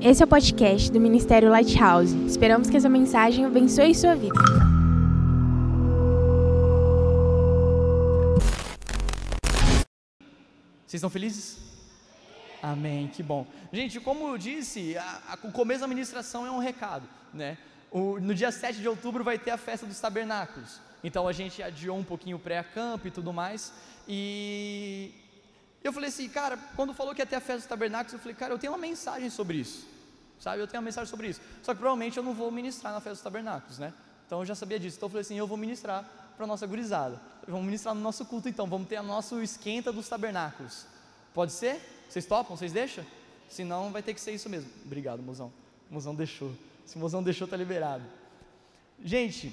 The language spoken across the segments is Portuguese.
Esse é o podcast do Ministério Lighthouse. Esperamos que essa mensagem abençoe sua vida. Vocês estão felizes? Amém, que bom. Gente, como eu disse, a, a, o começo da ministração é um recado, né? O, no dia 7 de outubro vai ter a festa dos tabernáculos. Então a gente adiou um pouquinho o pré-campo e tudo mais. E eu falei assim, cara, quando falou que ia ter a festa dos tabernáculos, eu falei, cara, eu tenho uma mensagem sobre isso. Sabe, eu tenho uma mensagem sobre isso. Só que provavelmente eu não vou ministrar na festa dos tabernáculos, né? Então eu já sabia disso. Então eu falei assim, eu vou ministrar para a nossa gurizada. Vamos ministrar no nosso culto então, vamos ter o nosso esquenta dos tabernáculos. Pode ser? Vocês topam? Vocês deixam? Senão vai ter que ser isso mesmo. Obrigado, mozão. O mozão deixou. Se o mozão deixou, tá liberado. Gente,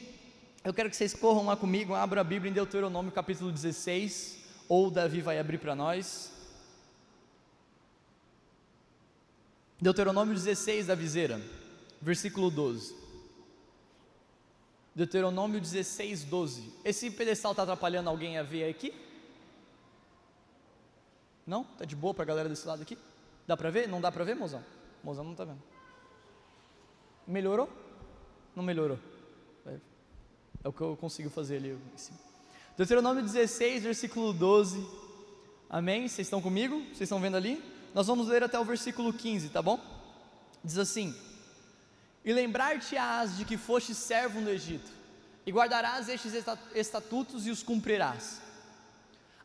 eu quero que vocês corram lá comigo, abram a Bíblia em Deuteronômio capítulo 16, ou Davi vai abrir para nós. Deuteronômio 16 da viseira, versículo 12. Deuteronômio 16, 12. Esse pedestal está atrapalhando alguém a ver aqui? Não? Tá de boa para a galera desse lado aqui? Dá para ver? Não dá para ver, mozão? Mozão não está vendo. Melhorou? Não melhorou. É, é, o que eu consigo fazer ali em cima. Deuteronômio 16, versículo 12. Amém? Vocês estão comigo? Vocês estão vendo ali? Nós vamos ler até o versículo 15, tá bom? Diz assim: E lembrar-te-ás de que foste servo no Egito, e guardarás estes estatutos e os cumprirás.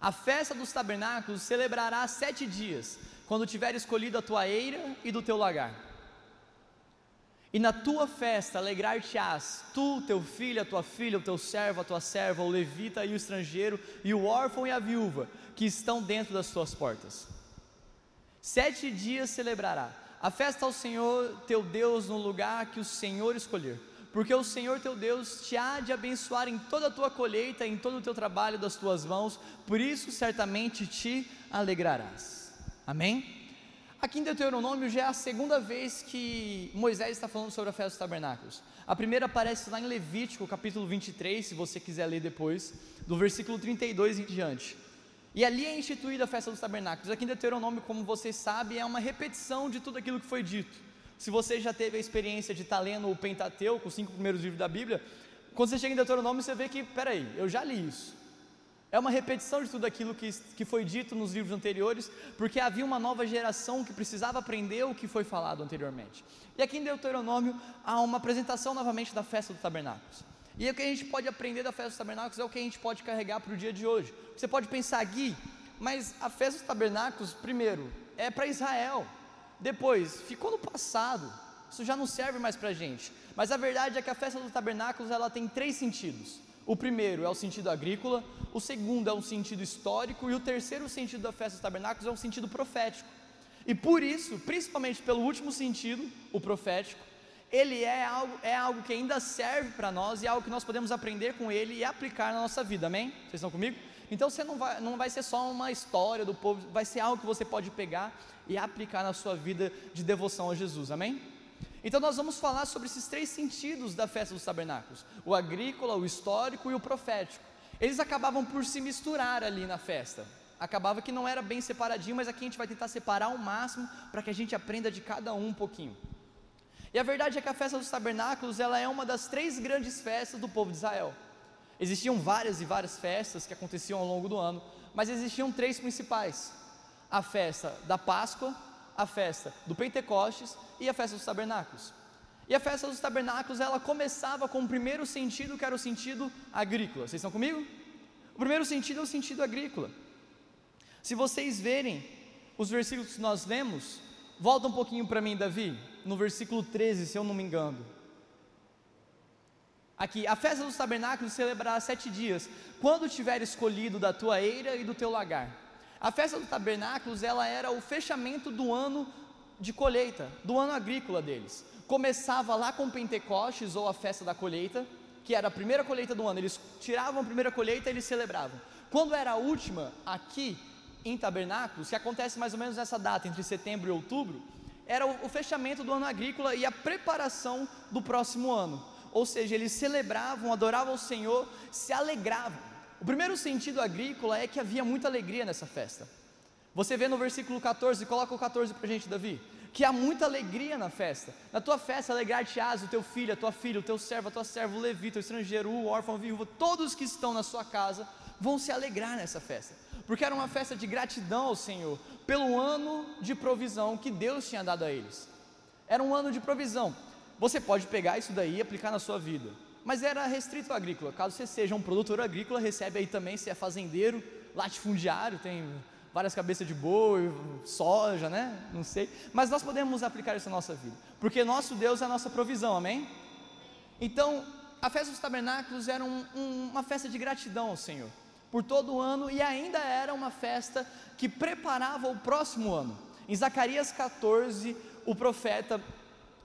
A festa dos tabernáculos celebrarás sete dias, quando tiver escolhido a tua eira e do teu lagar. E na tua festa alegrar-te-ás, tu, teu filho, a tua filha, o teu servo, a tua serva, o levita e o estrangeiro, e o órfão e a viúva, que estão dentro das tuas portas. Sete dias celebrará a festa ao Senhor teu Deus no lugar que o Senhor escolher porque o Senhor teu Deus te há de abençoar em toda a tua colheita, em todo o teu trabalho das tuas mãos, por isso certamente te alegrarás. Amém? Aqui em Deuteronômio já é a segunda vez que Moisés está falando sobre a festa dos tabernáculos. A primeira aparece lá em Levítico, capítulo 23, se você quiser ler depois, do versículo 32 em diante. E ali é instituída a festa dos tabernáculos. Aqui em Deuteronômio, como vocês sabem, é uma repetição de tudo aquilo que foi dito. Se você já teve a experiência de estar tá lendo o Pentateuco, os cinco primeiros livros da Bíblia, quando você chega em Deuteronômio, você vê que, peraí, eu já li isso. É uma repetição de tudo aquilo que, que foi dito nos livros anteriores, porque havia uma nova geração que precisava aprender o que foi falado anteriormente. E aqui em Deuteronômio há uma apresentação novamente da festa dos tabernáculos. E o que a gente pode aprender da festa dos tabernáculos é o que a gente pode carregar para o dia de hoje. Você pode pensar, Gui, mas a festa dos tabernáculos, primeiro, é para Israel. Depois, ficou no passado. Isso já não serve mais para a gente. Mas a verdade é que a festa dos tabernáculos ela tem três sentidos. O primeiro é o sentido agrícola, o segundo é um sentido histórico e o terceiro sentido da festa dos tabernáculos é um sentido profético. E por isso, principalmente pelo último sentido, o profético, ele é algo, é algo que ainda serve para nós e é algo que nós podemos aprender com ele e aplicar na nossa vida, amém? Vocês estão comigo? Então você não vai, não vai ser só uma história do povo, vai ser algo que você pode pegar e aplicar na sua vida de devoção a Jesus, amém? Então nós vamos falar sobre esses três sentidos da festa dos tabernáculos: o agrícola, o histórico e o profético. Eles acabavam por se misturar ali na festa. Acabava que não era bem separadinho, mas aqui a gente vai tentar separar ao máximo para que a gente aprenda de cada um um pouquinho. E a verdade é que a festa dos tabernáculos ela é uma das três grandes festas do povo de Israel. Existiam várias e várias festas que aconteciam ao longo do ano, mas existiam três principais: a festa da Páscoa, a festa do Pentecostes e a festa dos tabernáculos. E a festa dos tabernáculos, ela começava com o primeiro sentido, que era o sentido agrícola. Vocês estão comigo? O primeiro sentido é o sentido agrícola. Se vocês verem os versículos que nós lemos, volta um pouquinho para mim, Davi, no versículo 13, se eu não me engano. Aqui, a festa dos tabernáculos celebrará sete dias, quando tiver escolhido da tua eira e do teu lagar. A festa dos tabernáculos, ela era o fechamento do ano de colheita, do ano agrícola deles. Começava lá com Pentecostes ou a festa da colheita, que era a primeira colheita do ano. Eles tiravam a primeira colheita e eles celebravam. Quando era a última, aqui em tabernáculos, que acontece mais ou menos nessa data, entre setembro e outubro, era o fechamento do ano agrícola e a preparação do próximo ano ou seja, eles celebravam, adoravam o Senhor, se alegravam. O primeiro sentido agrícola é que havia muita alegria nessa festa. Você vê no versículo 14, coloca o 14 para a gente, Davi. que há muita alegria na festa. Na tua festa alegrar-te-ás o teu filho, a tua filha, o teu servo, a tua serva, o levita, o estrangeiro, o órfão, o viúvo, todos que estão na sua casa vão se alegrar nessa festa. Porque era uma festa de gratidão ao Senhor pelo ano de provisão que Deus tinha dado a eles. Era um ano de provisão. Você pode pegar isso daí e aplicar na sua vida. Mas era restrito ao agrícola. Caso você seja um produtor agrícola, recebe aí também, se é fazendeiro, latifundiário, tem várias cabeças de boi, soja, né? Não sei. Mas nós podemos aplicar isso na nossa vida, porque nosso Deus é a nossa provisão, amém? Então, a festa dos tabernáculos era um, um, uma festa de gratidão ao Senhor, por todo o ano, e ainda era uma festa que preparava o próximo ano. Em Zacarias 14, o profeta,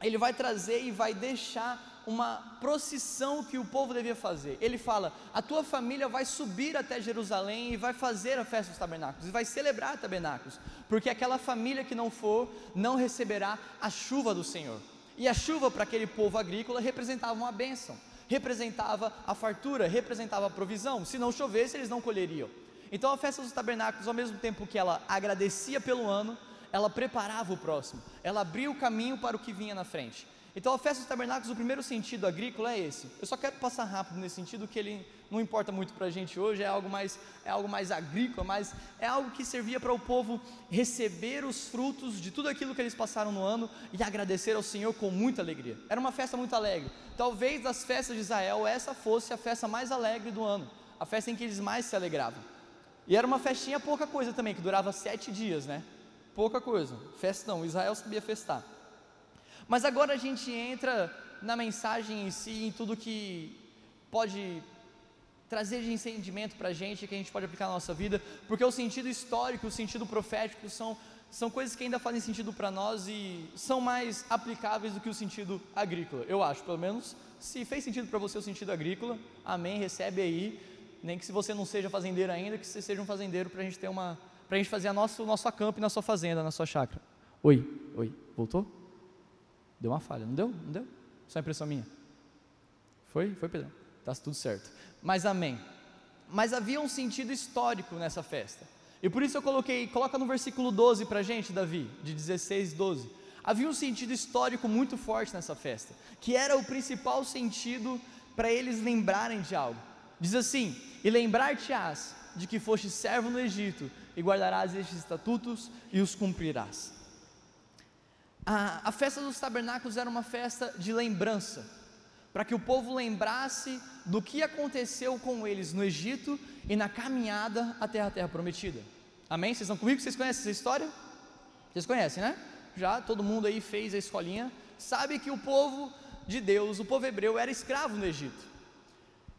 ele vai trazer e vai deixar uma procissão que o povo devia fazer. Ele fala: a tua família vai subir até Jerusalém e vai fazer a festa dos tabernáculos, e vai celebrar tabernáculos, porque aquela família que não for, não receberá a chuva do Senhor. E a chuva para aquele povo agrícola representava uma bênção, representava a fartura, representava a provisão. Se não chovesse, eles não colheriam. Então a festa dos tabernáculos, ao mesmo tempo que ela agradecia pelo ano, ela preparava o próximo, ela abria o caminho para o que vinha na frente. Então a festa dos tabernáculos, o primeiro sentido agrícola é esse. Eu só quero passar rápido nesse sentido, que ele não importa muito para a gente hoje, é algo mais, é algo mais agrícola, mas é algo que servia para o povo receber os frutos de tudo aquilo que eles passaram no ano e agradecer ao Senhor com muita alegria. Era uma festa muito alegre. Talvez das festas de Israel essa fosse a festa mais alegre do ano, a festa em que eles mais se alegravam. E era uma festinha pouca coisa também, que durava sete dias, né? Pouca coisa. Festão. Israel sabia festar. Mas agora a gente entra na mensagem em si, em tudo que pode trazer de entendimento para a gente, que a gente pode aplicar na nossa vida, porque o sentido histórico, o sentido profético são, são coisas que ainda fazem sentido para nós e são mais aplicáveis do que o sentido agrícola, eu acho, pelo menos. Se fez sentido para você o sentido agrícola, amém, recebe aí, nem que se você não seja fazendeiro ainda, que você seja um fazendeiro para a gente ter uma, para a gente fazer a nosso, o nosso acampo na sua fazenda, na sua chácara. Oi, oi, voltou? Deu uma falha, não deu? Não deu? Só impressão minha? Foi? Foi, Pedro? Está tudo certo. Mas amém. Mas havia um sentido histórico nessa festa. E por isso eu coloquei, coloca no versículo 12 para a gente, Davi, de 16, 12. Havia um sentido histórico muito forte nessa festa, que era o principal sentido para eles lembrarem de algo. Diz assim: E lembrar-te-ás de que foste servo no Egito, e guardarás estes estatutos e os cumprirás a, a festa dos tabernáculos era uma festa de lembrança, para que o povo lembrasse do que aconteceu com eles no Egito e na caminhada até a terra prometida. Amém? Vocês estão comigo? Vocês conhecem essa história? Vocês conhecem, né? Já todo mundo aí fez a escolinha, sabe que o povo de Deus, o povo hebreu, era escravo no Egito.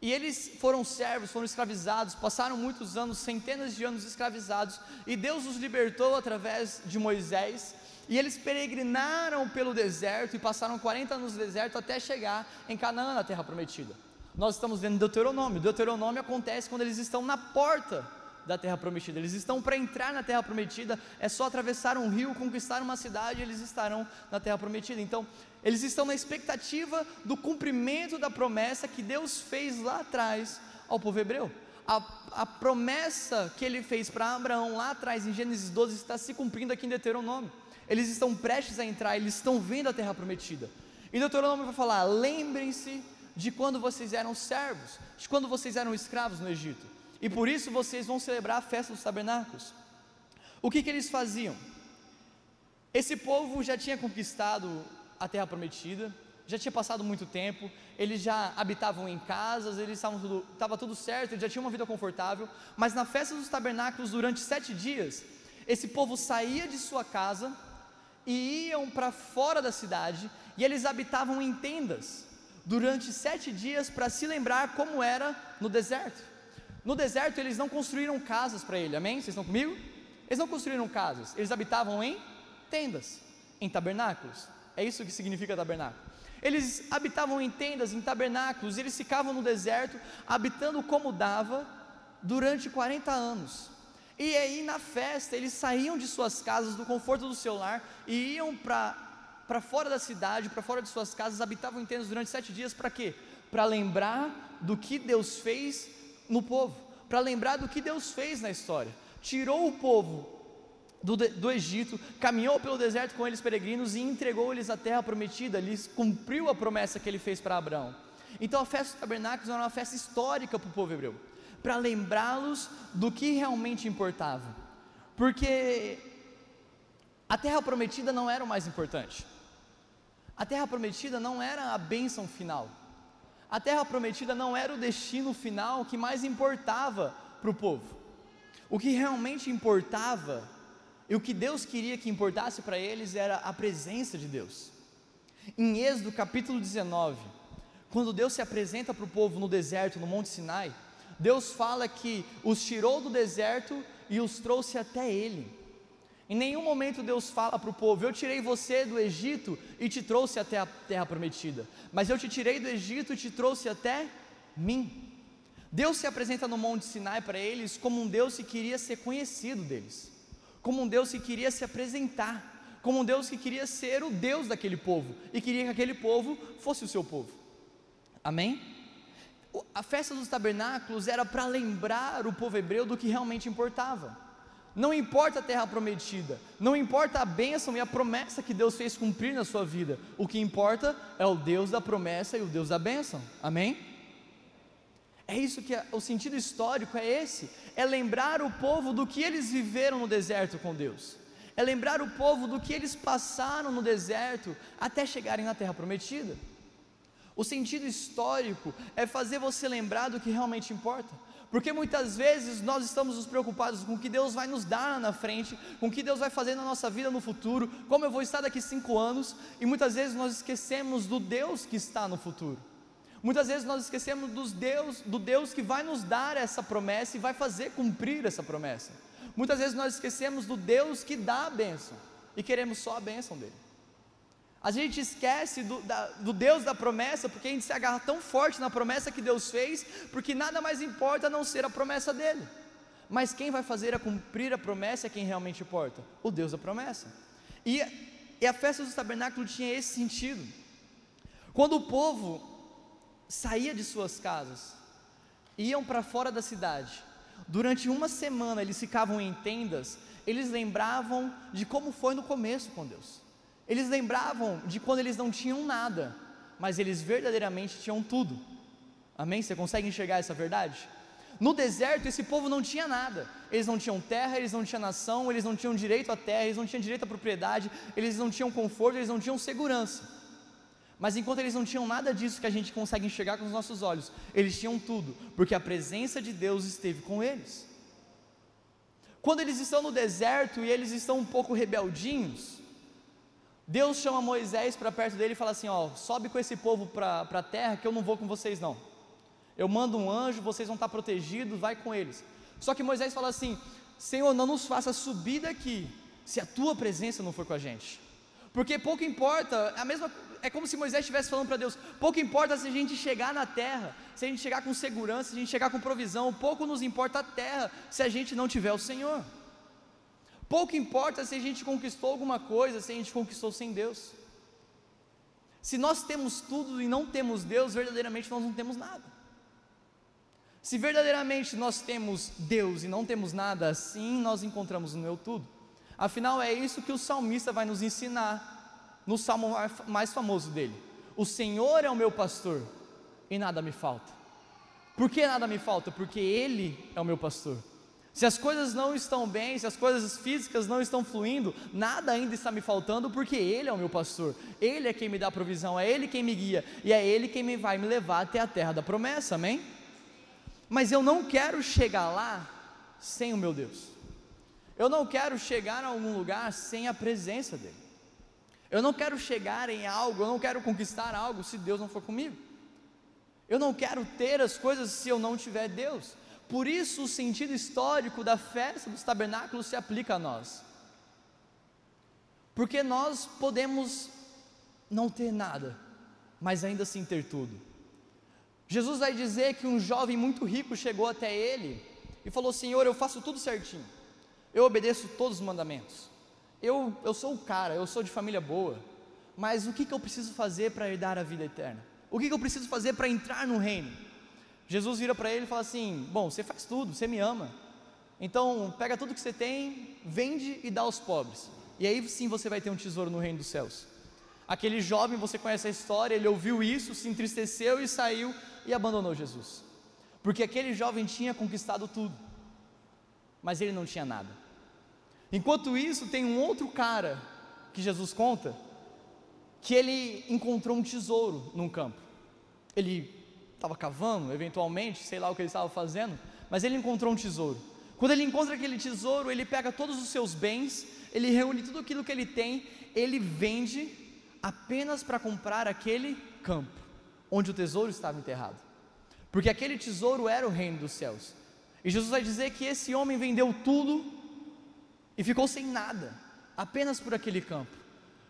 E eles foram servos, foram escravizados, passaram muitos anos, centenas de anos escravizados, e Deus os libertou através de Moisés e eles peregrinaram pelo deserto e passaram 40 anos no deserto até chegar em Canaã, na terra prometida. Nós estamos vendo Deuteronômio. Deuteronômio acontece quando eles estão na porta da terra prometida. Eles estão para entrar na terra prometida, é só atravessar um rio, conquistar uma cidade, eles estarão na terra prometida. Então, eles estão na expectativa do cumprimento da promessa que Deus fez lá atrás ao povo hebreu. A, a promessa que ele fez para Abraão lá atrás, em Gênesis 12, está se cumprindo aqui em Deuteronômio eles estão prestes a entrar, eles estão vendo a terra prometida. E Deuteronômio vai falar: lembrem-se de quando vocês eram servos, de quando vocês eram escravos no Egito, e por isso vocês vão celebrar a festa dos tabernáculos. O que, que eles faziam? Esse povo já tinha conquistado a terra prometida, já tinha passado muito tempo, eles já habitavam em casas, eles estavam tudo, estava tudo certo, eles já tinham uma vida confortável, mas na festa dos tabernáculos, durante sete dias, esse povo saía de sua casa, e iam para fora da cidade, e eles habitavam em tendas durante sete dias para se lembrar como era no deserto. No deserto eles não construíram casas para ele, amém? Vocês estão comigo? Eles não construíram casas, eles habitavam em tendas, em tabernáculos. É isso que significa tabernáculo. Eles habitavam em tendas, em tabernáculos, eles ficavam no deserto, habitando como dava, durante 40 anos. E aí na festa eles saíam de suas casas, do conforto do seu lar, e iam para fora da cidade, para fora de suas casas, habitavam em tendas durante sete dias, para quê? Para lembrar do que Deus fez no povo, para lembrar do que Deus fez na história. Tirou o povo do, do Egito, caminhou pelo deserto com eles peregrinos e entregou-lhes a terra prometida, lhes cumpriu a promessa que ele fez para Abraão. Então a festa dos tabernáculos era uma festa histórica para o povo hebreu, para lembrá-los do que realmente importava, porque a terra prometida não era o mais importante, a terra prometida não era a bênção final, a terra prometida não era o destino final que mais importava para o povo, o que realmente importava e o que Deus queria que importasse para eles era a presença de Deus. Em Êxodo capítulo 19, quando Deus se apresenta para o povo no deserto, no Monte Sinai, Deus fala que os tirou do deserto e os trouxe até Ele. Em nenhum momento Deus fala para o povo: Eu tirei você do Egito e te trouxe até a terra prometida, mas eu te tirei do Egito e te trouxe até mim. Deus se apresenta no Monte Sinai para eles como um Deus que queria ser conhecido deles como um Deus que queria se apresentar, como um Deus que queria ser o Deus daquele povo e queria que aquele povo fosse o seu povo. Amém? A festa dos tabernáculos era para lembrar o povo hebreu do que realmente importava. Não importa a terra prometida, não importa a bênção e a promessa que Deus fez cumprir na sua vida, o que importa é o Deus da promessa e o Deus da bênção. Amém? É isso que é, o sentido histórico é esse, é lembrar o povo do que eles viveram no deserto com Deus. É lembrar o povo do que eles passaram no deserto até chegarem na terra prometida. O sentido histórico é fazer você lembrar do que realmente importa. Porque muitas vezes nós estamos nos preocupados com o que Deus vai nos dar na frente, com o que Deus vai fazer na nossa vida no futuro, como eu vou estar daqui cinco anos, e muitas vezes nós esquecemos do Deus que está no futuro. Muitas vezes nós esquecemos dos Deus, do Deus que vai nos dar essa promessa e vai fazer cumprir essa promessa. Muitas vezes nós esquecemos do Deus que dá a bênção e queremos só a bênção dele. A gente esquece do, da, do, Deus da promessa porque a gente se agarra tão forte na promessa que Deus fez, porque nada mais importa a não ser a promessa dele. Mas quem vai fazer a cumprir a promessa é quem realmente importa: o Deus da promessa. E, e a festa dos tabernáculos tinha esse sentido. Quando o povo saía de suas casas, iam para fora da cidade. Durante uma semana eles ficavam em tendas, eles lembravam de como foi no começo com Deus. Eles lembravam de quando eles não tinham nada, mas eles verdadeiramente tinham tudo. Amém? Você consegue enxergar essa verdade? No deserto, esse povo não tinha nada. Eles não tinham terra, eles não tinham nação, eles não tinham direito à terra, eles não tinham direito à propriedade, eles não tinham conforto, eles não tinham segurança. Mas enquanto eles não tinham nada disso que a gente consegue enxergar com os nossos olhos, eles tinham tudo, porque a presença de Deus esteve com eles. Quando eles estão no deserto e eles estão um pouco rebeldinhos, Deus chama Moisés para perto dele e fala assim: Ó, sobe com esse povo para a terra que eu não vou com vocês não. Eu mando um anjo, vocês vão estar protegidos, vai com eles. Só que Moisés fala assim: Senhor, não nos faça subir daqui se a tua presença não for com a gente. Porque pouco importa, a mesma é como se Moisés estivesse falando para Deus: pouco importa se a gente chegar na terra, se a gente chegar com segurança, se a gente chegar com provisão, pouco nos importa a terra se a gente não tiver o Senhor. Pouco importa se a gente conquistou alguma coisa, se a gente conquistou sem Deus. Se nós temos tudo e não temos Deus, verdadeiramente nós não temos nada. Se verdadeiramente nós temos Deus e não temos nada, assim nós encontramos no meu tudo. Afinal, é isso que o salmista vai nos ensinar no salmo mais famoso dele: O Senhor é o meu pastor e nada me falta. Por que nada me falta? Porque Ele é o meu pastor. Se as coisas não estão bem, se as coisas físicas não estão fluindo, nada ainda está me faltando, porque Ele é o meu pastor, Ele é quem me dá provisão, é Ele quem me guia, e é Ele quem me vai me levar até a terra da promessa, amém? Mas eu não quero chegar lá sem o meu Deus, eu não quero chegar a algum lugar sem a presença dEle. Eu não quero chegar em algo, eu não quero conquistar algo se Deus não for comigo. Eu não quero ter as coisas se eu não tiver Deus. Por isso o sentido histórico da festa dos tabernáculos se aplica a nós. Porque nós podemos não ter nada, mas ainda assim ter tudo. Jesus vai dizer que um jovem muito rico chegou até ele e falou: Senhor, eu faço tudo certinho, eu obedeço todos os mandamentos eu, eu sou o cara, eu sou de família boa, mas o que, que eu preciso fazer para herdar a vida eterna? O que, que eu preciso fazer para entrar no reino? Jesus vira para ele e fala assim: Bom, você faz tudo, você me ama, Então, pega tudo que você tem, vende e dá aos pobres. E aí sim você vai ter um tesouro no reino dos céus. Aquele jovem, você conhece a história, ele ouviu isso, se entristeceu e saiu e abandonou Jesus. Porque aquele jovem tinha conquistado tudo, mas ele não tinha nada. Enquanto isso, tem um outro cara que Jesus conta, que ele encontrou um tesouro num campo. Ele estava cavando, eventualmente, sei lá o que ele estava fazendo, mas ele encontrou um tesouro. Quando ele encontra aquele tesouro, ele pega todos os seus bens, ele reúne tudo aquilo que ele tem, ele vende apenas para comprar aquele campo onde o tesouro estava enterrado. Porque aquele tesouro era o reino dos céus. E Jesus vai dizer que esse homem vendeu tudo e ficou sem nada, apenas por aquele campo.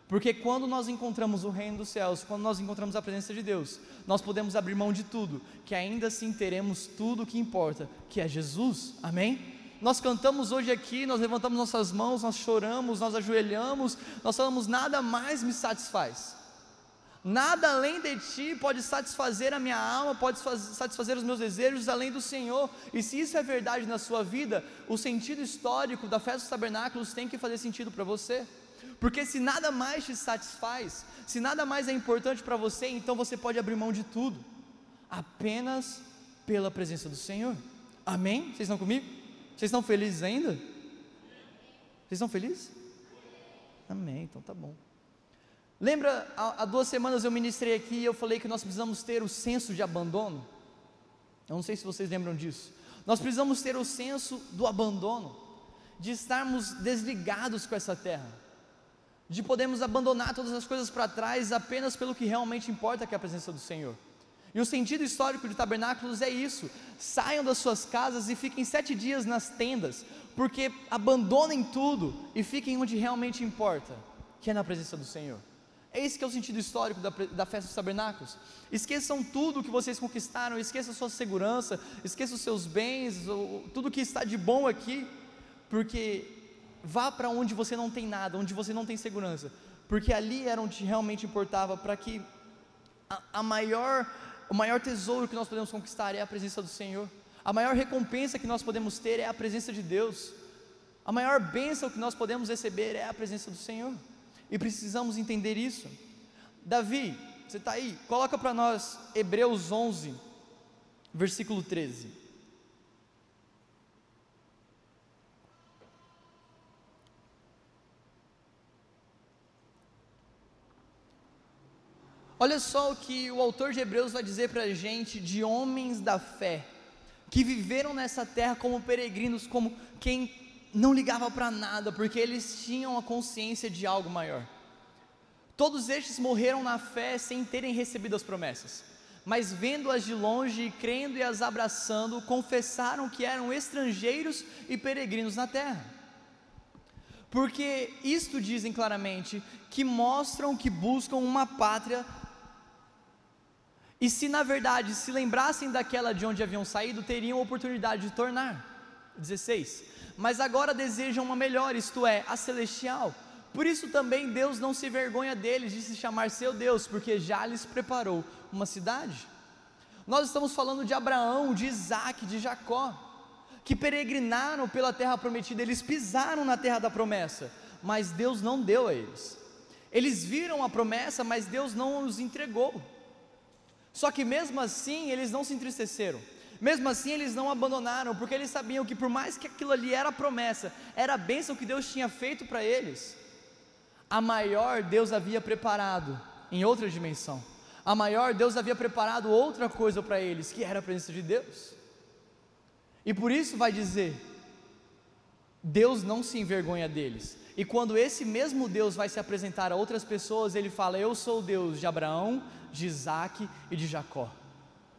Porque quando nós encontramos o reino dos céus, quando nós encontramos a presença de Deus, nós podemos abrir mão de tudo, que ainda assim teremos tudo o que importa, que é Jesus. Amém? Nós cantamos hoje aqui, nós levantamos nossas mãos, nós choramos, nós ajoelhamos, nós falamos: nada mais me satisfaz. Nada além de ti pode satisfazer a minha alma, pode satisfazer os meus desejos além do Senhor. E se isso é verdade na sua vida, o sentido histórico da festa dos tabernáculos tem que fazer sentido para você. Porque se nada mais te satisfaz, se nada mais é importante para você, então você pode abrir mão de tudo, apenas pela presença do Senhor. Amém? Vocês estão comigo? Vocês estão felizes ainda? Vocês estão felizes? Amém, então tá bom. Lembra, há, duas semanas eu ministrei aqui e eu falei que nós precisamos ter o senso de abandono? Eu não sei se vocês lembram disso. Nós precisamos ter o senso do abandono, de estarmos desligados com essa terra, de podermos abandonar todas as coisas para trás apenas pelo que realmente importa, que é a presença do Senhor. E o sentido histórico de tabernáculos é isso: saiam das suas casas e fiquem sete dias nas tendas, porque abandonem tudo e fiquem onde realmente importa, que é na presença do Senhor. É esse que é o sentido histórico da, da festa dos tabernáculos. Esqueçam tudo que vocês conquistaram, esqueçam sua segurança, esqueçam os seus bens, tudo que está de bom aqui, porque vá para onde você não tem nada, onde você não tem segurança, porque ali era onde realmente importava, para que a, a maior o maior tesouro que nós podemos conquistar é a presença do Senhor. A maior recompensa que nós podemos ter é a presença de Deus. A maior bênção que nós podemos receber é a presença do Senhor. E precisamos entender isso. Davi, você está aí? Coloca para nós Hebreus 11, versículo 13. Olha só o que o autor de Hebreus vai dizer para a gente de homens da fé, que viveram nessa terra como peregrinos, como quem não ligava para nada, porque eles tinham a consciência de algo maior. Todos estes morreram na fé sem terem recebido as promessas, mas vendo-as de longe e crendo e as abraçando, confessaram que eram estrangeiros e peregrinos na terra. Porque isto dizem claramente que mostram que buscam uma pátria e se na verdade se lembrassem daquela de onde haviam saído, teriam oportunidade de tornar. 16. Mas agora desejam uma melhor, isto é, a celestial. Por isso também Deus não se vergonha deles de se chamar seu Deus, porque já lhes preparou uma cidade. Nós estamos falando de Abraão, de Isaac, de Jacó, que peregrinaram pela terra prometida, eles pisaram na terra da promessa, mas Deus não deu a eles. Eles viram a promessa, mas Deus não os entregou. Só que mesmo assim eles não se entristeceram. Mesmo assim eles não abandonaram, porque eles sabiam que por mais que aquilo ali era promessa, era a bênção que Deus tinha feito para eles, a maior Deus havia preparado em outra dimensão. A maior Deus havia preparado outra coisa para eles, que era a presença de Deus. E por isso vai dizer: Deus não se envergonha deles. E quando esse mesmo Deus vai se apresentar a outras pessoas, ele fala: Eu sou o Deus de Abraão, de Isaac e de Jacó.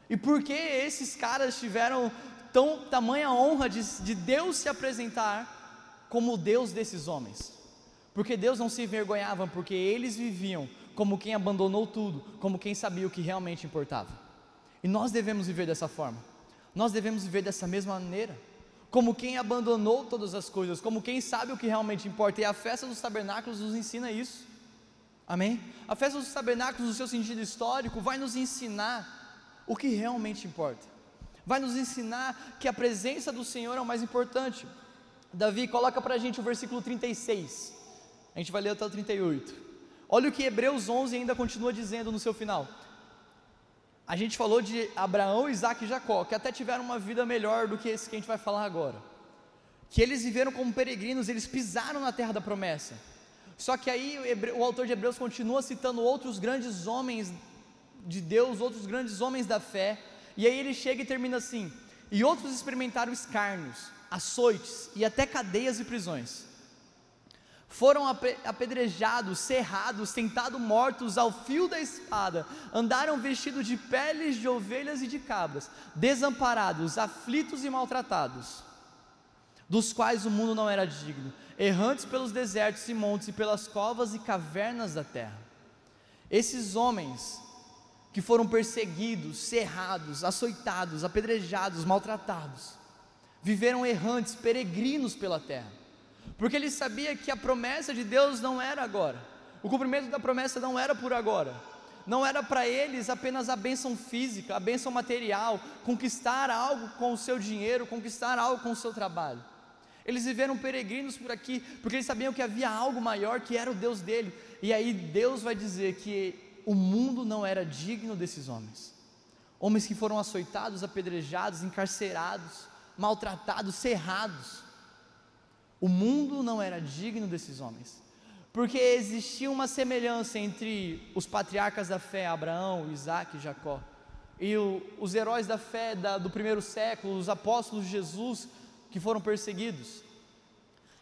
E por que esses caras tiveram tão tamanha honra de, de Deus se apresentar como o Deus desses homens? Porque Deus não se envergonhava, porque eles viviam como quem abandonou tudo, como quem sabia o que realmente importava. E nós devemos viver dessa forma. Nós devemos viver dessa mesma maneira como quem abandonou todas as coisas, como quem sabe o que realmente importa, e a festa dos tabernáculos nos ensina isso. Amém? A festa dos tabernáculos, no seu sentido histórico, vai nos ensinar o que realmente importa. vai nos ensinar que a presença do Senhor é o mais importante. Davi, coloca para a gente o versículo 36, a gente vai ler até o 38. Olha o que Hebreus 11 ainda continua dizendo no seu final. A gente falou de Abraão, Isaac e Jacó, que até tiveram uma vida melhor do que esse que a gente vai falar agora. Que eles viveram como peregrinos, eles pisaram na terra da promessa. Só que aí o, autor de Hebreus continua citando outros grandes homens de Deus, outros grandes homens da fé, e aí ele chega e termina assim: e outros experimentaram escárnios, açoites e até cadeias e prisões. Foram apedrejados, cerrados, tentados mortos ao fio da espada, andaram vestidos de peles de ovelhas e de cabras, desamparados, aflitos e maltratados, dos quais o mundo não era digno, errantes pelos desertos e montes e pelas covas e cavernas da terra. Esses homens que foram perseguidos, cerrados, açoitados, apedrejados, maltratados, viveram errantes, peregrinos pela terra, porque eles sabiam que a promessa de Deus não era agora, o cumprimento da promessa não era por agora, não era para eles apenas a bênção física, a bênção material, conquistar algo com o seu dinheiro, conquistar algo com o seu trabalho. Eles viveram peregrinos por aqui, porque eles sabiam que havia algo maior que era o Deus dele. E aí Deus vai dizer que o mundo não era digno desses homens. Homens que foram açoitados, apedrejados, encarcerados, maltratados, cerrados. O mundo não era digno desses homens, porque existia uma semelhança entre os patriarcas da fé, Abraão, Isaac e Jacó, e o, os heróis da fé da, do primeiro século, os apóstolos de Jesus, que foram perseguidos.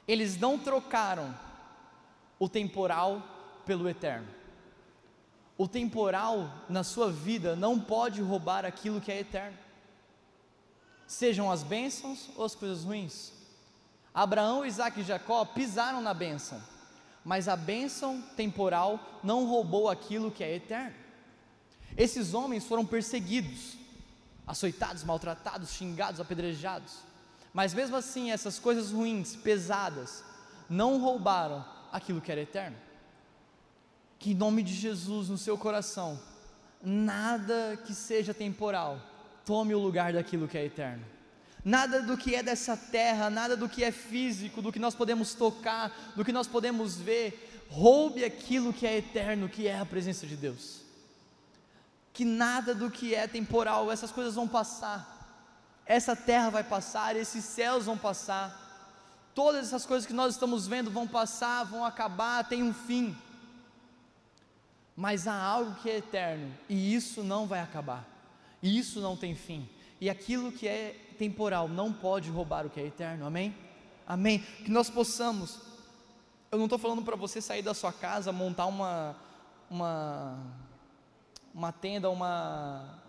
Eles não trocaram o temporal pelo eterno. O temporal na sua vida não pode roubar aquilo que é eterno, sejam as bênçãos ou as coisas ruins. Abraão, Isaac e Jacó pisaram na bênção, mas a bênção temporal não roubou aquilo que é eterno. Esses homens foram perseguidos, açoitados, maltratados, xingados, apedrejados, mas mesmo assim, essas coisas ruins, pesadas, não roubaram aquilo que era eterno que em nome de Jesus no seu coração, nada que seja temporal tome o lugar daquilo que é eterno. Nada do que é dessa terra, nada do que é físico, do que nós podemos tocar, do que nós podemos ver, roube aquilo que é eterno, que é a presença de Deus. Que nada do que é temporal, essas coisas vão passar, essa terra vai passar, esses céus vão passar, todas essas coisas que nós estamos vendo vão passar, vão acabar, tem um fim. Mas há algo que é eterno e isso não vai acabar, e isso não tem fim, e aquilo que é temporal não pode roubar o que é eterno, amém? Amém? Que nós possamos, eu não estou falando para você sair da sua casa, montar uma, uma, uma tenda, uma,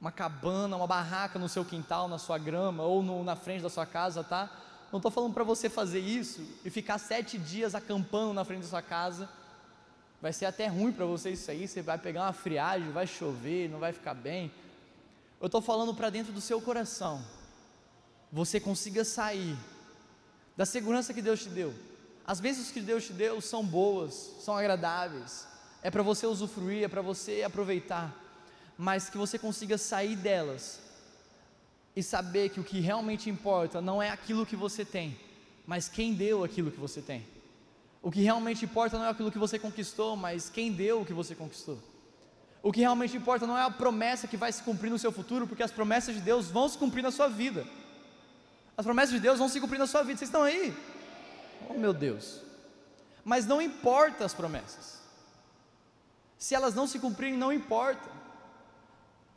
uma cabana, uma barraca no seu quintal, na sua grama ou no, na frente da sua casa, tá? Não estou falando para você fazer isso e ficar sete dias acampando na frente da sua casa Vai ser até ruim para você isso aí, você vai pegar uma friagem, vai chover, não vai ficar bem. Eu estou falando para dentro do seu coração. Você consiga sair da segurança que Deus te deu. As bênçãos que Deus te deu são boas, são agradáveis. É para você usufruir, é para você aproveitar. Mas que você consiga sair delas e saber que o que realmente importa não é aquilo que você tem, mas quem deu aquilo que você tem. O que realmente importa não é aquilo que você conquistou, mas quem deu o que você conquistou. O que realmente importa não é a promessa que vai se cumprir no seu futuro, porque as promessas de Deus vão se cumprir na sua vida. As promessas de Deus vão se cumprir na sua vida. Vocês estão aí? Oh meu Deus. Mas não importa as promessas. Se elas não se cumprirem, não importa.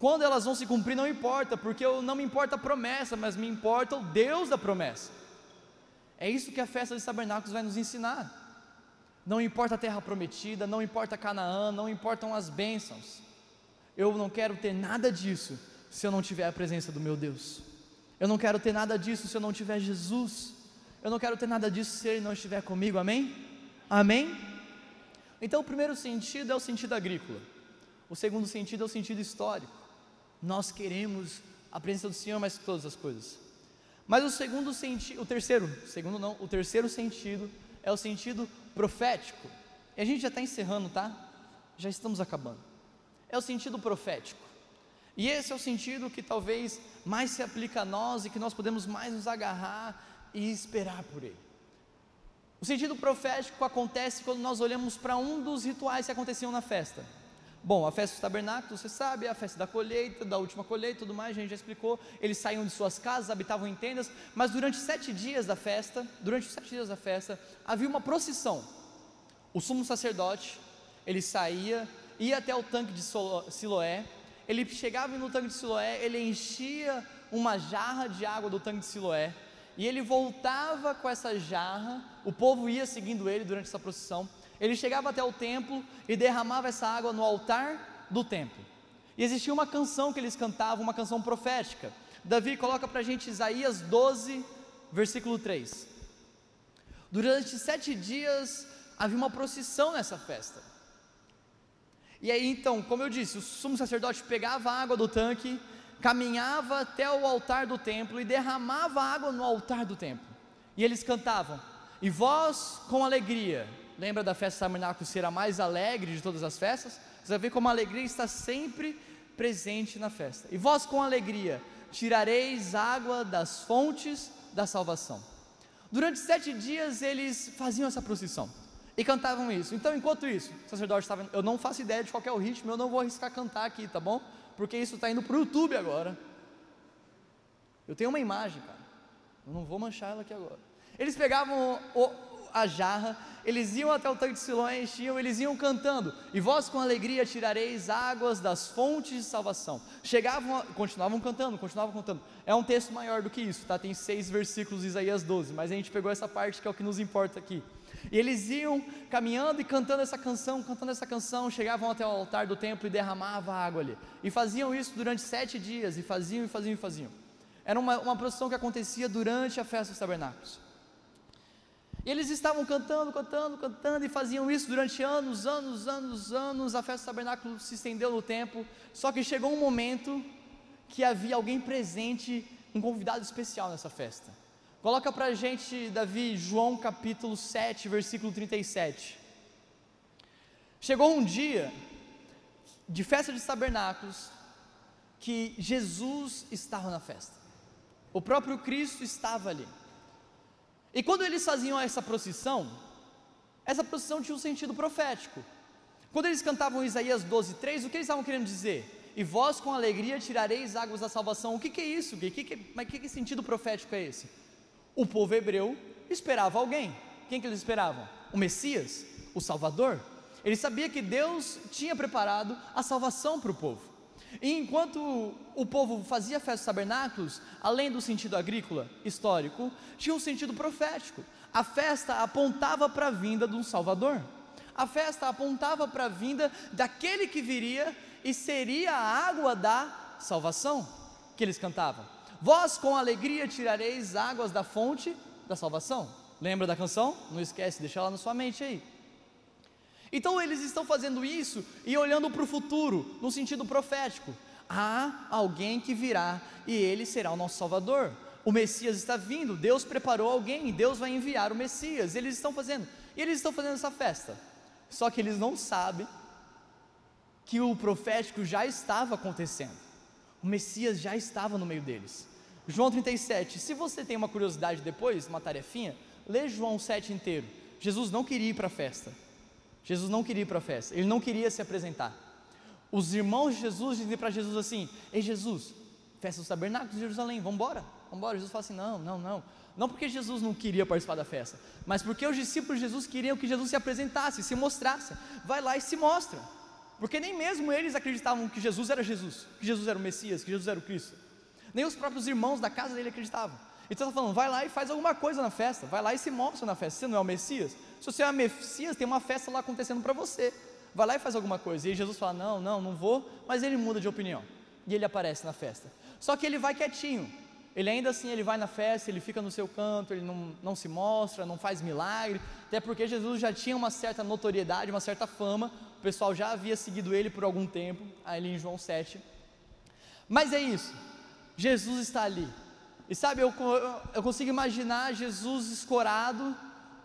Quando elas vão se cumprir, não importa, porque eu, não me importa a promessa, mas me importa o Deus da promessa. É isso que a festa dos tabernáculos vai nos ensinar. Não importa a terra prometida, não importa Canaã, não importam as bênçãos. Eu não quero ter nada disso se eu não tiver a presença do meu Deus. Eu não quero ter nada disso se eu não tiver Jesus. Eu não quero ter nada disso se Ele não estiver comigo, amém? Amém? Então, o primeiro sentido é o sentido agrícola, o segundo sentido é o sentido histórico. Nós queremos a presença do Senhor mais que todas as coisas. Mas o segundo sentido, o terceiro, segundo não, o terceiro sentido é o sentido profético. E a gente já está encerrando, tá? Já estamos acabando. É o sentido profético. E esse é o sentido que talvez mais se aplica a nós e que nós podemos mais nos agarrar e esperar por ele. O sentido profético acontece quando nós olhamos para um dos rituais que aconteciam na festa. Bom, a festa dos tabernáculos, você sabe, a festa da colheita, da última colheita, tudo mais, a gente já explicou. Eles saíam de suas casas, habitavam em tendas, mas durante sete dias da festa, durante os sete dias da festa, havia uma procissão. O sumo sacerdote, ele saía, ia até o tanque de Siloé, ele chegava no tanque de Siloé, ele enchia uma jarra de água do tanque de Siloé, e ele voltava com essa jarra, o povo ia seguindo ele durante essa procissão, ele chegava até o templo e derramava essa água no altar do templo. E existia uma canção que eles cantavam, uma canção profética. Davi coloca para a gente Isaías 12, versículo 3. Durante sete dias havia uma procissão nessa festa. E aí então, como eu disse, o sumo sacerdote pegava a água do tanque, caminhava até o altar do templo e derramava água no altar do templo. E eles cantavam: E vós com alegria Lembra da festa tabernáculo ser a mais alegre de todas as festas? Você vai ver como a alegria está sempre presente na festa. E vós com alegria tirareis água das fontes da salvação. Durante sete dias eles faziam essa procissão e cantavam isso. Então, enquanto isso, o sacerdote estava. Eu não faço ideia de qual é o ritmo, eu não vou arriscar cantar aqui, tá bom? Porque isso está indo para o YouTube agora. Eu tenho uma imagem, cara. Eu não vou manchar ela aqui agora. Eles pegavam o, a jarra, eles iam até o tanque de Siloé, enchiam, eles iam cantando, e vós com alegria tirareis águas das fontes de salvação. Chegavam, continuavam cantando, continuavam cantando. É um texto maior do que isso, tá? Tem seis versículos de Isaías 12, mas a gente pegou essa parte que é o que nos importa aqui. E eles iam caminhando e cantando essa canção, cantando essa canção, chegavam até o altar do templo e derramavam água ali. E faziam isso durante sete dias, e faziam, e faziam, e faziam. Era uma, uma procissão que acontecia durante a festa dos tabernáculos. E eles estavam cantando, cantando, cantando e faziam isso durante anos, anos, anos, anos. A festa do tabernáculo se estendeu no tempo. Só que chegou um momento que havia alguém presente, um convidado especial nessa festa. Coloca para a gente, Davi, João capítulo 7, versículo 37. Chegou um dia de festa de tabernáculos que Jesus estava na festa. O próprio Cristo estava ali. E quando eles faziam essa procissão, essa procissão tinha um sentido profético. Quando eles cantavam Isaías 12, 3, o que eles estavam querendo dizer? E vós com alegria tirareis águas da salvação. O que, que é isso? Que, que, que, mas que, que sentido profético é esse? O povo hebreu esperava alguém. Quem que eles esperavam? O Messias, o Salvador. Ele sabia que Deus tinha preparado a salvação para o povo. E enquanto o povo fazia festa dos tabernáculos, além do sentido agrícola histórico, tinha um sentido profético. A festa apontava para a vinda de um Salvador. A festa apontava para a vinda daquele que viria e seria a água da salvação que eles cantavam. Vós com alegria tirareis águas da fonte da salvação. Lembra da canção? Não esquece, deixa ela na sua mente aí. Então eles estão fazendo isso e olhando para o futuro, no sentido profético. Há alguém que virá e ele será o nosso Salvador. O Messias está vindo, Deus preparou alguém, Deus vai enviar o Messias. Eles estão fazendo, e eles estão fazendo essa festa. Só que eles não sabem que o profético já estava acontecendo. O Messias já estava no meio deles. João 37. Se você tem uma curiosidade depois, uma tarefinha, lê João 7 inteiro. Jesus não queria ir para a festa. Jesus não queria ir para a festa, ele não queria se apresentar. Os irmãos de Jesus dizem para Jesus assim: Ei Jesus, festa dos tabernáculos de Jerusalém, vamos embora, vamos embora. Jesus fala assim: Não, não, não. Não porque Jesus não queria participar da festa, mas porque os discípulos de Jesus queriam que Jesus se apresentasse, se mostrasse. Vai lá e se mostra. Porque nem mesmo eles acreditavam que Jesus era Jesus, que Jesus era o Messias, que Jesus era o Cristo. Nem os próprios irmãos da casa dele acreditavam. Então está falando, vai lá e faz alguma coisa na festa, vai lá e se mostra na festa. Você não é o Messias? Se você é o Messias, tem uma festa lá acontecendo para você. Vai lá e faz alguma coisa. E Jesus fala: Não, não, não vou. Mas ele muda de opinião. E ele aparece na festa. Só que ele vai quietinho. Ele ainda assim ele vai na festa, ele fica no seu canto, ele não, não se mostra, não faz milagre, até porque Jesus já tinha uma certa notoriedade, uma certa fama, o pessoal já havia seguido ele por algum tempo, ali em João 7. Mas é isso, Jesus está ali, e sabe, eu, eu consigo imaginar Jesus escorado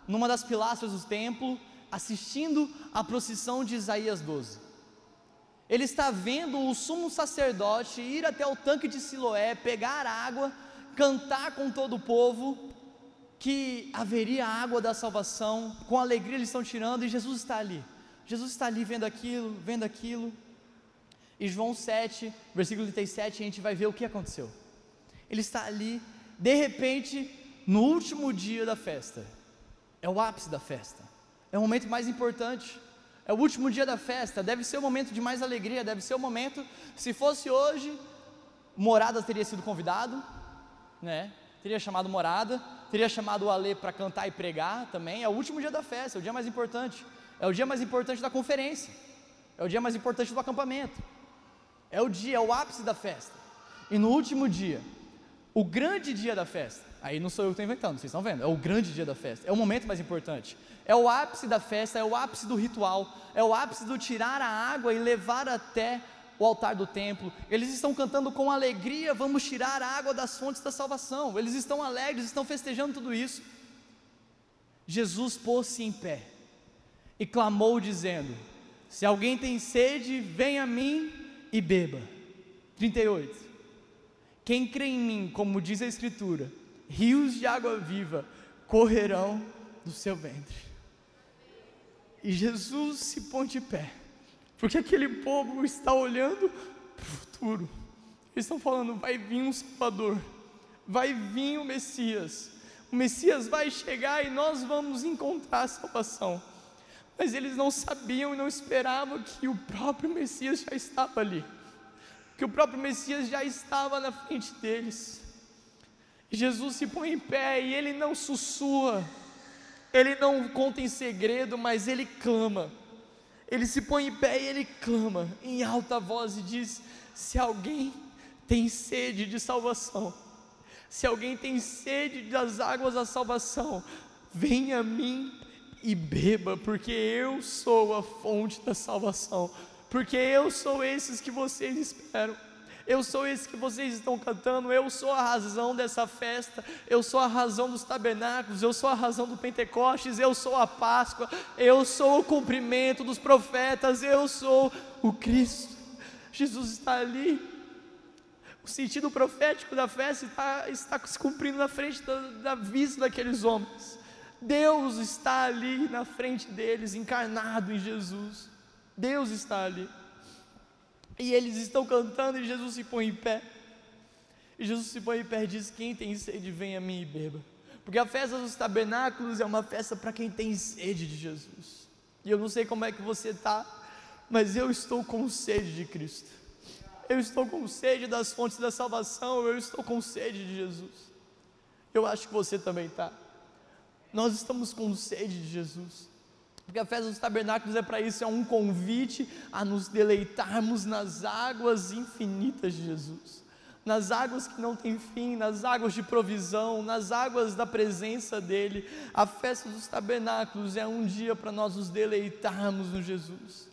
numa das pilastras do templo, assistindo a procissão de Isaías 12. Ele está vendo o sumo sacerdote ir até o tanque de Siloé, pegar água, cantar com todo o povo que haveria água da salvação, com alegria eles estão tirando e Jesus está ali. Jesus está ali vendo aquilo, vendo aquilo. E João 7, versículo 37, a gente vai ver o que aconteceu. Ele está ali, de repente, no último dia da festa. É o ápice da festa. É o momento mais importante. É o último dia da festa, deve ser o momento de mais alegria, deve ser o momento, se fosse hoje, Morada teria sido convidado, né? Teria chamado Morada, teria chamado o Alê para cantar e pregar também. É o último dia da festa, é o dia mais importante. É o dia mais importante da conferência. É o dia mais importante do acampamento. É o dia, é o ápice da festa. E no último dia, o grande dia da festa, aí não sou eu que estou inventando, vocês estão vendo, é o grande dia da festa, é o momento mais importante. É o ápice da festa, é o ápice do ritual, é o ápice do tirar a água e levar até o altar do templo. Eles estão cantando com alegria, vamos tirar a água das fontes da salvação. Eles estão alegres, estão festejando tudo isso. Jesus pôs-se em pé e clamou, dizendo: Se alguém tem sede, venha a mim e beba. 38. Quem crê em mim, como diz a Escritura, rios de água viva correrão do seu ventre. E Jesus se põe de pé, porque aquele povo está olhando para o futuro. Eles estão falando: vai vir um Salvador, vai vir o Messias. O Messias vai chegar e nós vamos encontrar a salvação. Mas eles não sabiam e não esperavam que o próprio Messias já estava ali, que o próprio Messias já estava na frente deles. Jesus se põe em pé e ele não sussurra, ele não conta em segredo, mas ele clama. Ele se põe em pé e ele clama em alta voz e diz: Se alguém tem sede de salvação, se alguém tem sede das águas da salvação, venha a mim e beba, porque eu sou a fonte da salvação, porque eu sou esses que vocês esperam. Eu sou esse que vocês estão cantando, eu sou a razão dessa festa, eu sou a razão dos tabernáculos, eu sou a razão do Pentecostes, eu sou a Páscoa, eu sou o cumprimento dos profetas, eu sou o Cristo. Jesus está ali. O sentido profético da festa está, está se cumprindo na frente da, da vista daqueles homens. Deus está ali na frente deles, encarnado em Jesus. Deus está ali. E eles estão cantando e Jesus se põe em pé. E Jesus se põe em pé e diz: Quem tem sede, venha a mim e beba. Porque a festa dos tabernáculos é uma festa para quem tem sede de Jesus. E eu não sei como é que você está, mas eu estou com sede de Cristo. Eu estou com sede das fontes da salvação. Eu estou com sede de Jesus. Eu acho que você também está. Nós estamos com sede de Jesus. Porque a festa dos tabernáculos é para isso, é um convite a nos deleitarmos nas águas infinitas de Jesus, nas águas que não têm fim, nas águas de provisão, nas águas da presença dEle. A festa dos tabernáculos é um dia para nós nos deleitarmos no Jesus,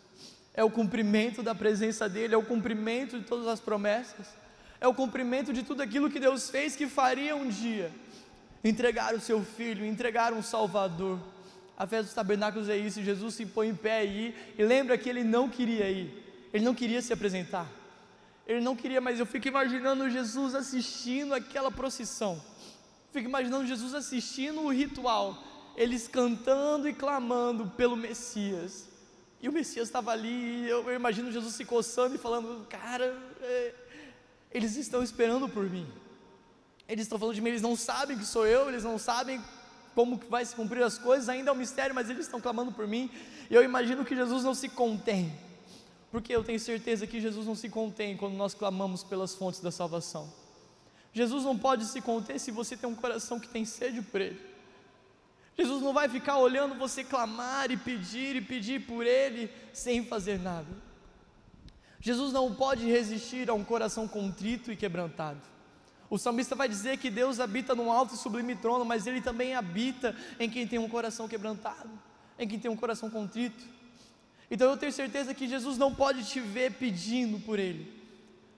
é o cumprimento da presença dEle, é o cumprimento de todas as promessas, é o cumprimento de tudo aquilo que Deus fez que faria um dia entregar o seu filho, entregar um Salvador. A festa dos tabernáculos é isso, Jesus se põe em pé aí e lembra que ele não queria ir, ele não queria se apresentar, ele não queria, mas eu fico imaginando Jesus assistindo aquela procissão, fico imaginando Jesus assistindo o ritual, eles cantando e clamando pelo Messias, e o Messias estava ali, e eu, eu imagino Jesus se coçando e falando: Cara, é, eles estão esperando por mim. Eles estão falando de mim, eles não sabem que sou eu, eles não sabem como que vai se cumprir as coisas, ainda é um mistério, mas eles estão clamando por mim. E eu imagino que Jesus não se contém, porque eu tenho certeza que Jesus não se contém quando nós clamamos pelas fontes da salvação. Jesus não pode se conter se você tem um coração que tem sede por Ele. Jesus não vai ficar olhando você clamar e pedir e pedir por Ele sem fazer nada. Jesus não pode resistir a um coração contrito e quebrantado. O salmista vai dizer que Deus habita num alto e sublime trono, mas Ele também habita em quem tem um coração quebrantado, em quem tem um coração contrito. Então eu tenho certeza que Jesus não pode te ver pedindo por Ele,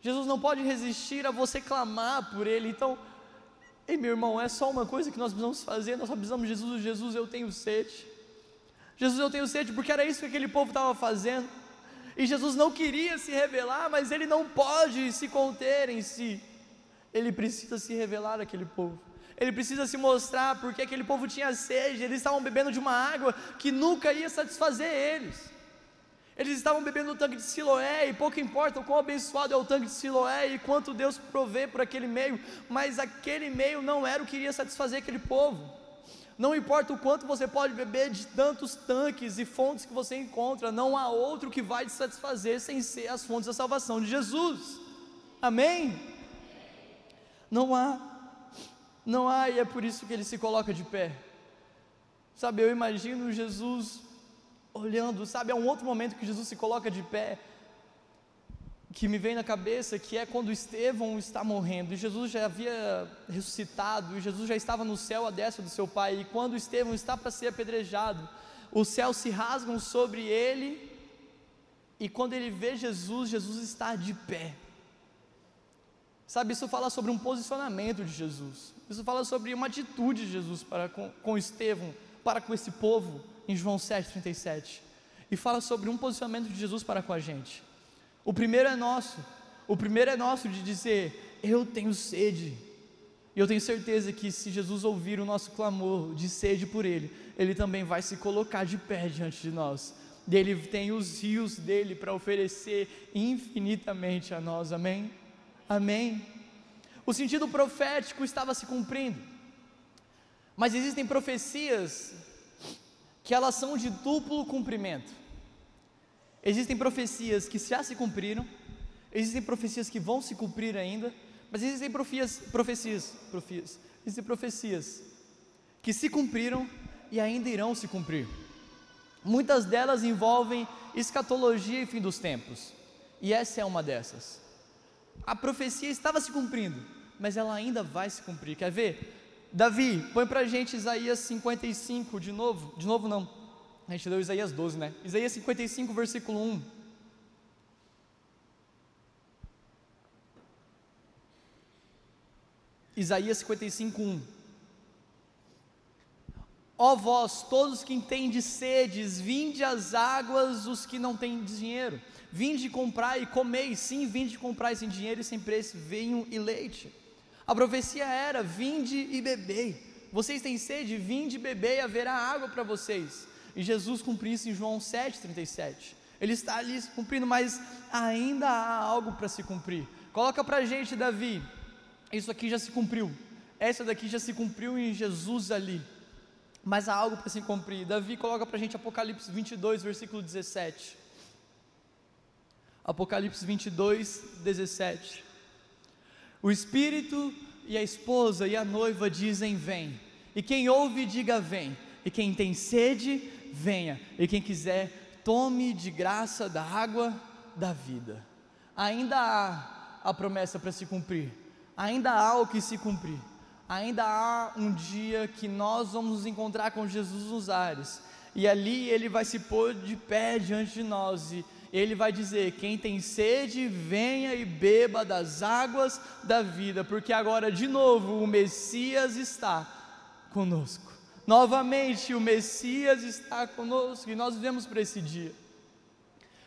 Jesus não pode resistir a você clamar por Ele. Então, ei meu irmão, é só uma coisa que nós precisamos fazer, nós só precisamos de Jesus, Jesus eu tenho sede. Jesus eu tenho sede, porque era isso que aquele povo estava fazendo. E Jesus não queria se revelar, mas ele não pode se conter em si. Ele precisa se revelar àquele povo. Ele precisa se mostrar porque aquele povo tinha sede, eles estavam bebendo de uma água que nunca ia satisfazer eles. Eles estavam bebendo no tanque de Siloé, e pouco importa o quão abençoado é o tanque de Siloé e quanto Deus provê por aquele meio, mas aquele meio não era o que iria satisfazer aquele povo. Não importa o quanto você pode beber de tantos tanques e fontes que você encontra, não há outro que vai te satisfazer sem ser as fontes da salvação de Jesus. Amém? Não há, não há, e é por isso que ele se coloca de pé. Sabe, eu imagino Jesus olhando, sabe, há um outro momento que Jesus se coloca de pé, que me vem na cabeça, que é quando Estevão está morrendo, e Jesus já havia ressuscitado, e Jesus já estava no céu à destra do seu Pai, e quando Estevão está para ser apedrejado, os céus se rasgam sobre ele, e quando ele vê Jesus, Jesus está de pé. Sabe, isso fala sobre um posicionamento de Jesus, isso fala sobre uma atitude de Jesus para com, com Estevão, para com esse povo, em João 7,37, e fala sobre um posicionamento de Jesus para com a gente. O primeiro é nosso, o primeiro é nosso de dizer: Eu tenho sede. E eu tenho certeza que se Jesus ouvir o nosso clamor de sede por Ele, Ele também vai se colocar de pé diante de nós. Ele tem os rios dele para oferecer infinitamente a nós, amém? Amém? O sentido profético estava se cumprindo, mas existem profecias que elas são de duplo cumprimento. Existem profecias que já se cumpriram, existem profecias que vão se cumprir ainda, mas existem profecias, profecias, profecias, existem profecias que se cumpriram e ainda irão se cumprir. Muitas delas envolvem escatologia e fim dos tempos, e essa é uma dessas. A profecia estava se cumprindo, mas ela ainda vai se cumprir. Quer ver? Davi, põe para a gente Isaías 55 de novo. De novo, não. A gente leu Isaías 12, né? Isaías 55, versículo 1. Isaías 55, 1. Ó vós, todos que entende sedes, vinde às águas os que não têm dinheiro. Vinde comprar e comei, sim, vinde comprar sem dinheiro e sem preço, vinho e leite. A profecia era: vinde e bebei. Vocês têm sede, vinde e bebei, haverá água para vocês. E Jesus cumpriu isso em João 7,37. Ele está ali cumprindo, mas ainda há algo para se cumprir. Coloca para a gente, Davi. Isso aqui já se cumpriu. Essa daqui já se cumpriu em Jesus ali. Mas há algo para se cumprir. Davi coloca para a gente Apocalipse 22, versículo 17. Apocalipse 22, 17. O Espírito e a esposa e a noiva dizem: Vem. E quem ouve, diga: Vem. E quem tem sede, venha. E quem quiser, tome de graça da água da vida. Ainda há a promessa para se cumprir. Ainda há o que se cumprir. Ainda há um dia que nós vamos nos encontrar com Jesus nos ares. E ali ele vai se pôr de pé diante de nós e ele vai dizer: Quem tem sede, venha e beba das águas da vida, porque agora de novo o Messias está conosco. Novamente o Messias está conosco e nós vivemos por esse dia.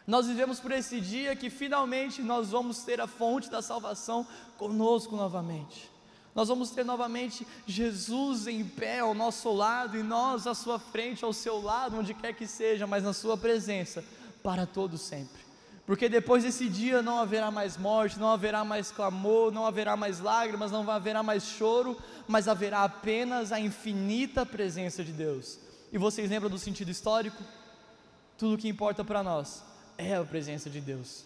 Nós vivemos por esse dia que finalmente nós vamos ter a fonte da salvação conosco novamente. Nós vamos ter novamente Jesus em pé ao nosso lado e nós à sua frente, ao seu lado, onde quer que seja, mas na sua presença para todo sempre. Porque depois desse dia não haverá mais morte, não haverá mais clamor, não haverá mais lágrimas, não haverá mais choro, mas haverá apenas a infinita presença de Deus. E vocês lembram do sentido histórico? Tudo que importa para nós é a presença de Deus.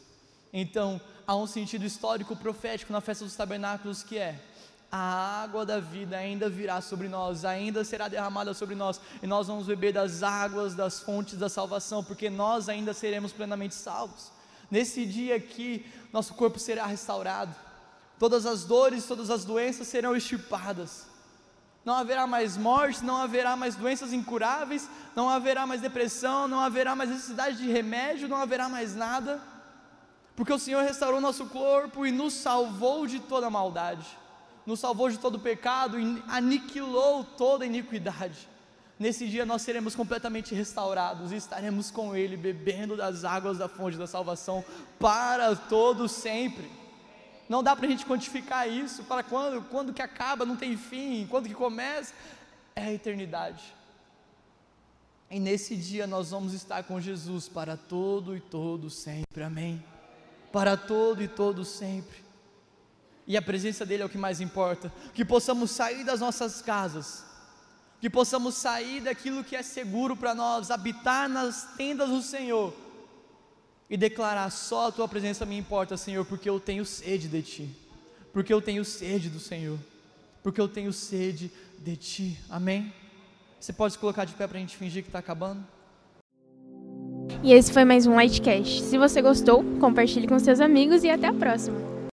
Então, há um sentido histórico profético na festa dos tabernáculos que é: a água da vida ainda virá sobre nós, ainda será derramada sobre nós, e nós vamos beber das águas das fontes da salvação, porque nós ainda seremos plenamente salvos. Nesse dia aqui, nosso corpo será restaurado, todas as dores, todas as doenças serão extirpadas. Não haverá mais morte, não haverá mais doenças incuráveis, não haverá mais depressão, não haverá mais necessidade de remédio, não haverá mais nada, porque o Senhor restaurou nosso corpo e nos salvou de toda maldade nos salvou de todo pecado, aniquilou toda iniquidade. Nesse dia nós seremos completamente restaurados e estaremos com Ele, bebendo das águas da fonte da salvação para todo sempre. Não dá para a gente quantificar isso, para quando, quando que acaba, não tem fim, quando que começa, é a eternidade. E nesse dia nós vamos estar com Jesus para todo e todo sempre, amém? Para todo e todo sempre. E a presença dEle é o que mais importa. Que possamos sair das nossas casas, que possamos sair daquilo que é seguro para nós, habitar nas tendas do Senhor e declarar: só a tua presença me importa, Senhor, porque eu tenho sede de ti, porque eu tenho sede do Senhor, porque eu tenho sede de ti, amém? Você pode se colocar de pé para a gente fingir que está acabando? E esse foi mais um Lightcast. Se você gostou, compartilhe com seus amigos e até a próxima.